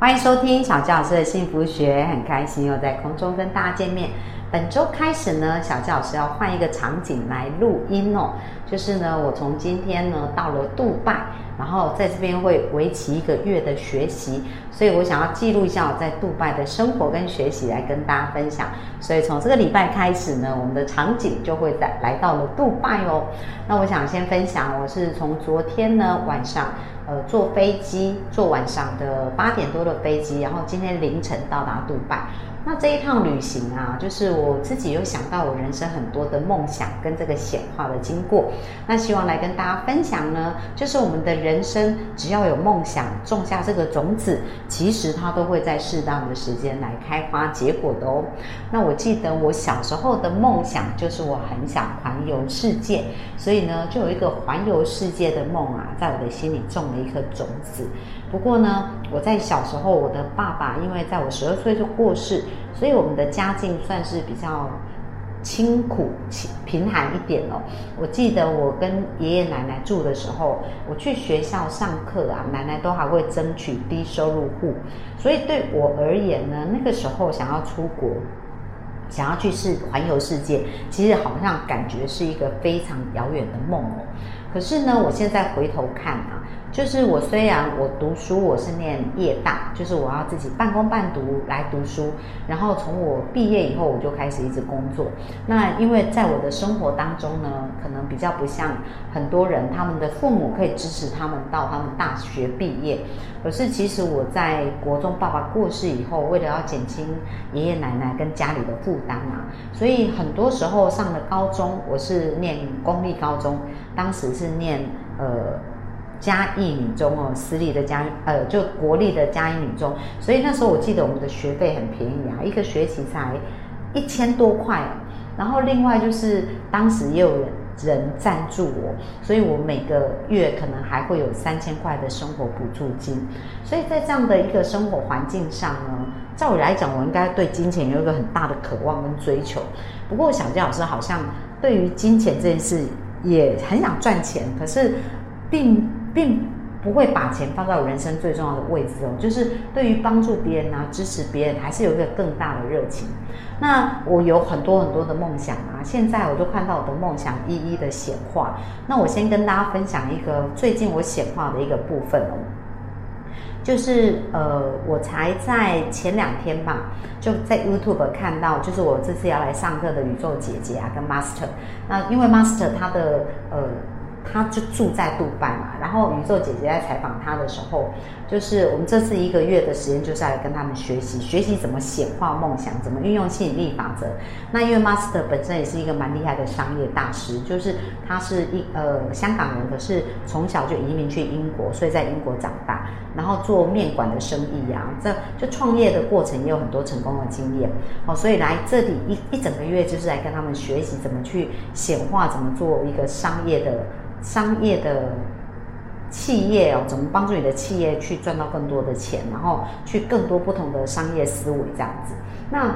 欢迎收听小纪老师的幸福学，很开心又在空中跟大家见面。本周开始呢，小纪老师要换一个场景来录音哦。就是呢，我从今天呢到了杜拜，然后在这边会为期一个月的学习，所以我想要记录一下我在杜拜的生活跟学习，来跟大家分享。所以从这个礼拜开始呢，我们的场景就会在来到了杜拜哦。那我想先分享，我是从昨天呢晚上，呃，坐飞机，坐晚上的八点多的飞机，然后今天凌晨到达杜拜。那这一趟旅行啊，就是我自己有想到我人生很多的梦想跟这个显化的经过。那希望来跟大家分享呢，就是我们的人生只要有梦想，种下这个种子，其实它都会在适当的时间来开花结果的哦。那我记得我小时候的梦想就是我很想环游世界，所以呢，就有一个环游世界的梦啊，在我的心里种了一颗种子。不过呢，我在小时候，我的爸爸因为在我十二岁就过世，所以我们的家境算是比较清苦、贫寒一点哦。我记得我跟爷爷奶奶住的时候，我去学校上课啊，奶奶都还会争取低收入户。所以对我而言呢，那个时候想要出国，想要去世环游世界，其实好像感觉是一个非常遥远的梦哦。可是呢，我现在回头看啊。就是我虽然我读书我是念夜大，就是我要自己半工半读来读书，然后从我毕业以后我就开始一直工作。那因为在我的生活当中呢，可能比较不像很多人，他们的父母可以支持他们到他们大学毕业。可是其实我在国中爸爸过世以后，为了要减轻爷爷奶奶跟家里的负担啊，所以很多时候上了高中，我是念公立高中，当时是念呃。嘉义女中哦，私立的嘉呃，就国立的嘉义女中，所以那时候我记得我们的学费很便宜啊，一个学期才一千多块。然后另外就是当时也有人人赞助我，所以我每个月可能还会有三千块的生活补助金。所以在这样的一个生活环境上呢，照理来讲，我应该对金钱有一个很大的渴望跟追求。不过小杰老师好像对于金钱这件事也很想赚钱，可是并。并不会把钱放在我人生最重要的位置哦，就是对于帮助别人啊、支持别人，还是有一个更大的热情。那我有很多很多的梦想啊，现在我就看到我的梦想一一的显化。那我先跟大家分享一个最近我显化的一个部分哦，就是呃，我才在前两天吧，就在 YouTube 看到，就是我这次要来上课的宇宙姐姐啊，跟 Master。那因为 Master 他的呃。他就住在杜拜嘛，然后宇宙姐姐在采访他的时候，就是我们这次一个月的时间就是来跟他们学习，学习怎么显化梦想，怎么运用吸引力法则。那因为 Master 本身也是一个蛮厉害的商业大师，就是他是一呃香港人，可是从小就移民去英国，所以在英国长大，然后做面馆的生意呀，这就创业的过程也有很多成功的经验。好，所以来这里一一整个月就是来跟他们学习怎么去显化，怎么做一个商业的。商业的企业哦，怎么帮助你的企业去赚到更多的钱，然后去更多不同的商业思维这样子？那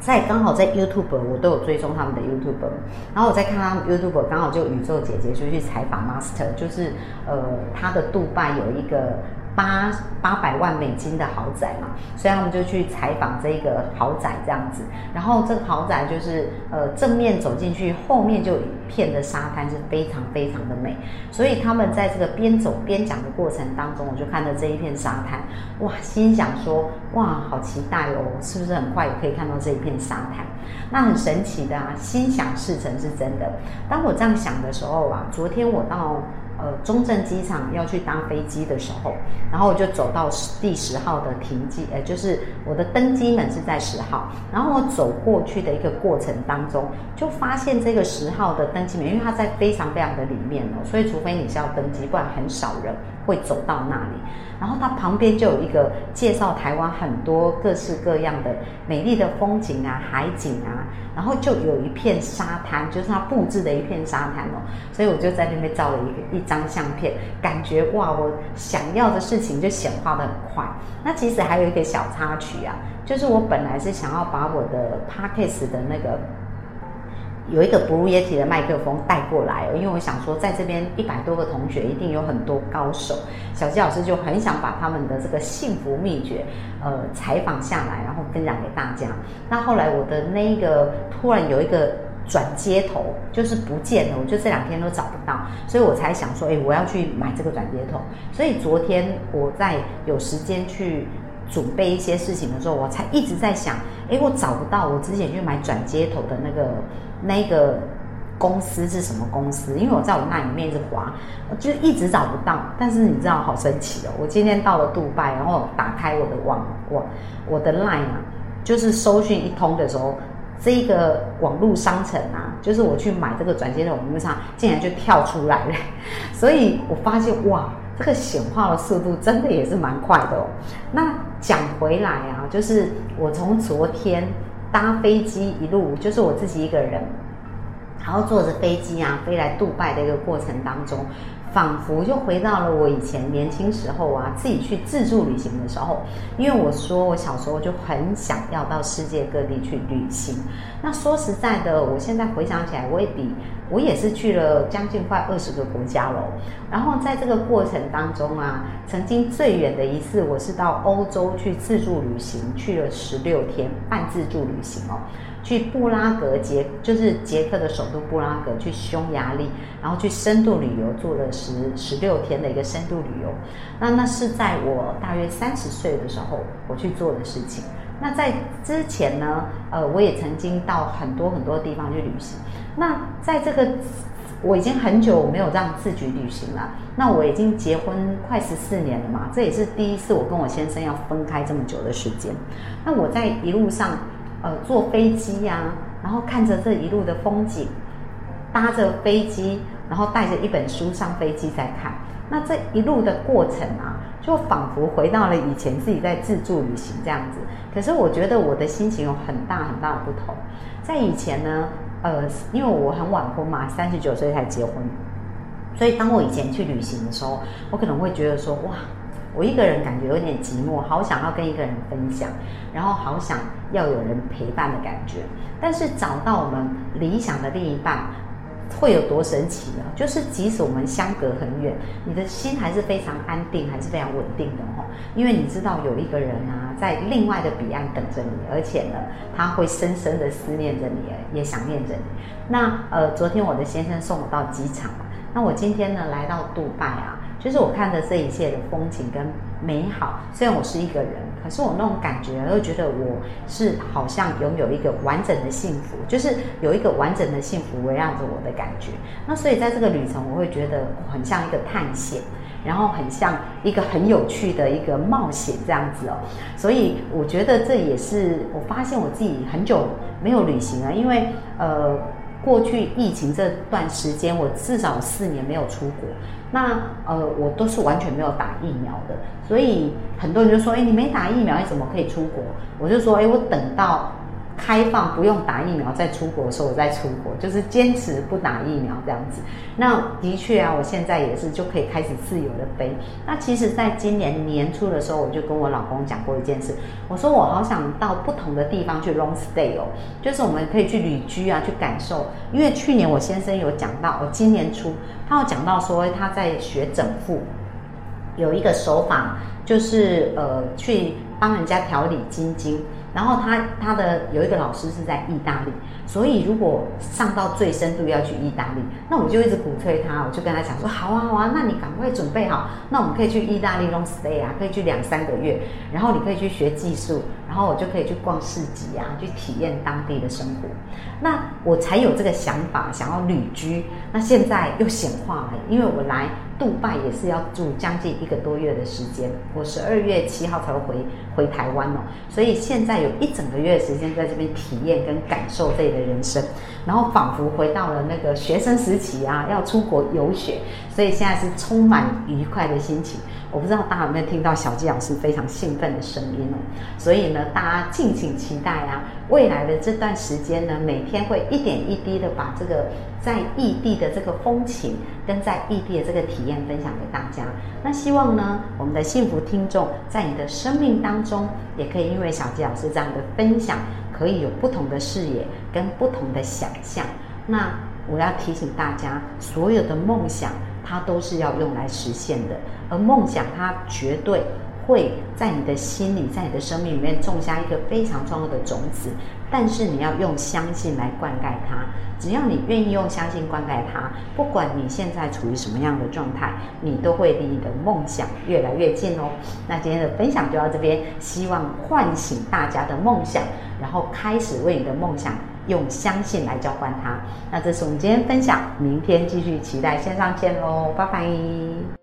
在刚好在 YouTube 我都有追踪他们的 YouTube，然后我在看他们 YouTube，刚好就宇宙姐姐就去采访 Master，就是呃他的杜拜有一个。八八百万美金的豪宅嘛，所以他们就去采访这个豪宅这样子。然后这个豪宅就是呃正面走进去，后面就一片的沙滩是非常非常的美。所以他们在这个边走边讲的过程当中，我就看到这一片沙滩，哇，心想说哇，好期待哦，是不是很快也可以看到这一片沙滩？那很神奇的啊，心想事成是真的。当我这样想的时候啊，昨天我到。呃，中正机场要去搭飞机的时候，然后我就走到第十号的停机，呃，就是我的登机门是在十号，然后我走过去的一个过程当中，就发现这个十号的登机门，因为它在非常非常的里面哦，所以除非你是要登机，不然很少人会走到那里。然后它旁边就有一个介绍台湾很多各式各样的美丽的风景啊，海景啊，然后就有一片沙滩，就是它布置的一片沙滩哦，所以我就在那边照了一个一。张相片，感觉哇，我想要的事情就显化的很快。那其实还有一个小插曲啊，就是我本来是想要把我的 p a c k a g e 的那个。有一个 Blue Yeti 的麦克风带过来，因为我想说，在这边一百多个同学一定有很多高手，小鸡老师就很想把他们的这个幸福秘诀，呃，采访下来，然后分享给大家。那后来我的那个突然有一个转接头，就是不见了，我就这两天都找不到，所以我才想说，哎，我要去买这个转接头。所以昨天我在有时间去准备一些事情的时候，我才一直在想，哎，我找不到我之前去买转接头的那个。那个公司是什么公司？因为我在我那里面一直滑，就一直找不到。但是你知道，好神奇哦！我今天到了杜拜，然后打开我的网网，我的 Line 啊，就是搜讯一通的时候，这个网络商城啊，就是我去买这个转接的网络上，竟然就跳出来了。所以我发现，哇，这个显化的速度真的也是蛮快的哦。那讲回来啊，就是我从昨天。搭飞机一路就是我自己一个人，然后坐着飞机啊飞来杜拜的一个过程当中。仿佛就回到了我以前年轻时候啊，自己去自助旅行的时候。因为我说我小时候就很想要到世界各地去旅行。那说实在的，我现在回想起来，我也比我也是去了将近快二十个国家喽。然后在这个过程当中啊，曾经最远的一次，我是到欧洲去自助旅行，去了十六天半自助旅行哦。去布拉格捷，就是捷克的首都布拉格，去匈牙利，然后去深度旅游，做了十十六天的一个深度旅游。那那是在我大约三十岁的时候，我去做的事情。那在之前呢，呃，我也曾经到很多很多地方去旅行。那在这个我已经很久没有这样自己旅行了。那我已经结婚快十四年了嘛，这也是第一次我跟我先生要分开这么久的时间。那我在一路上。呃，坐飞机呀，然后看着这一路的风景，搭着飞机，然后带着一本书上飞机再看。那这一路的过程啊，就仿佛回到了以前自己在自助旅行这样子。可是我觉得我的心情有很大很大的不同。在以前呢，呃，因为我很晚婚嘛，三十九岁才结婚，所以当我以前去旅行的时候，我可能会觉得说，哇。我一个人感觉有点寂寞，好想要跟一个人分享，然后好想要有人陪伴的感觉。但是找到我们理想的另一半，会有多神奇呢？就是即使我们相隔很远，你的心还是非常安定，还是非常稳定的哦。因为你知道有一个人啊，在另外的彼岸等着你，而且呢，他会深深的思念着你，也想念着你。那呃，昨天我的先生送我到机场，那我今天呢来到杜拜啊。就是我看着这一切的风景跟美好，虽然我是一个人，可是我那种感觉又觉得我是好像拥有一个完整的幸福，就是有一个完整的幸福围绕着我的感觉。那所以在这个旅程，我会觉得很像一个探险，然后很像一个很有趣的一个冒险这样子哦。所以我觉得这也是我发现我自己很久没有旅行了，因为呃。过去疫情这段时间，我至少四年没有出国。那呃，我都是完全没有打疫苗的，所以很多人就说：“哎，你没打疫苗，你怎么可以出国？”我就说：“哎，我等到。”开放不用打疫苗再出国的时候，我再出国，就是坚持不打疫苗这样子。那的确啊，我现在也是就可以开始自由的飞。那其实，在今年年初的时候，我就跟我老公讲过一件事，我说我好想到不同的地方去 long stay 哦，就是我们可以去旅居啊，去感受。因为去年我先生有讲到，我今年初他有讲到说他在学整复，有一个手法就是呃去帮人家调理筋经。然后他他的有一个老师是在意大利，所以如果上到最深度要去意大利，那我就一直鼓吹他，我就跟他讲说，好啊好啊，那你赶快准备好，那我们可以去意大利 long stay 啊，可以去两三个月，然后你可以去学技术，然后我就可以去逛市集啊，去体验当地的生活，那我才有这个想法，想要旅居。那现在又显化了，因为我来。杜拜也是要住将近一个多月的时间，我十二月七号才会回回台湾哦，所以现在有一整个月的时间在这边体验跟感受自己的人生。然后仿佛回到了那个学生时期啊，要出国游学，所以现在是充满愉快的心情。我不知道大家有没有听到小纪老师非常兴奋的声音哦，所以呢，大家敬请期待啊，未来的这段时间呢，每天会一点一滴的把这个在异地的这个风情跟在异地的这个体验分享给大家。那希望呢，我们的幸福听众在你的生命当中，也可以因为小纪老师这样的分享，可以有不同的视野跟不同的想象。那我要提醒大家，所有的梦想。它都是要用来实现的，而梦想它绝对会在你的心里，在你的生命里面种下一个非常重要的种子。但是你要用相信来灌溉它，只要你愿意用相信灌溉它，不管你现在处于什么样的状态，你都会离你的梦想越来越近哦。那今天的分享就到这边，希望唤醒大家的梦想，然后开始为你的梦想。用相信来交换它，那这是我们今天分享，明天继续期待线上见喽，拜拜。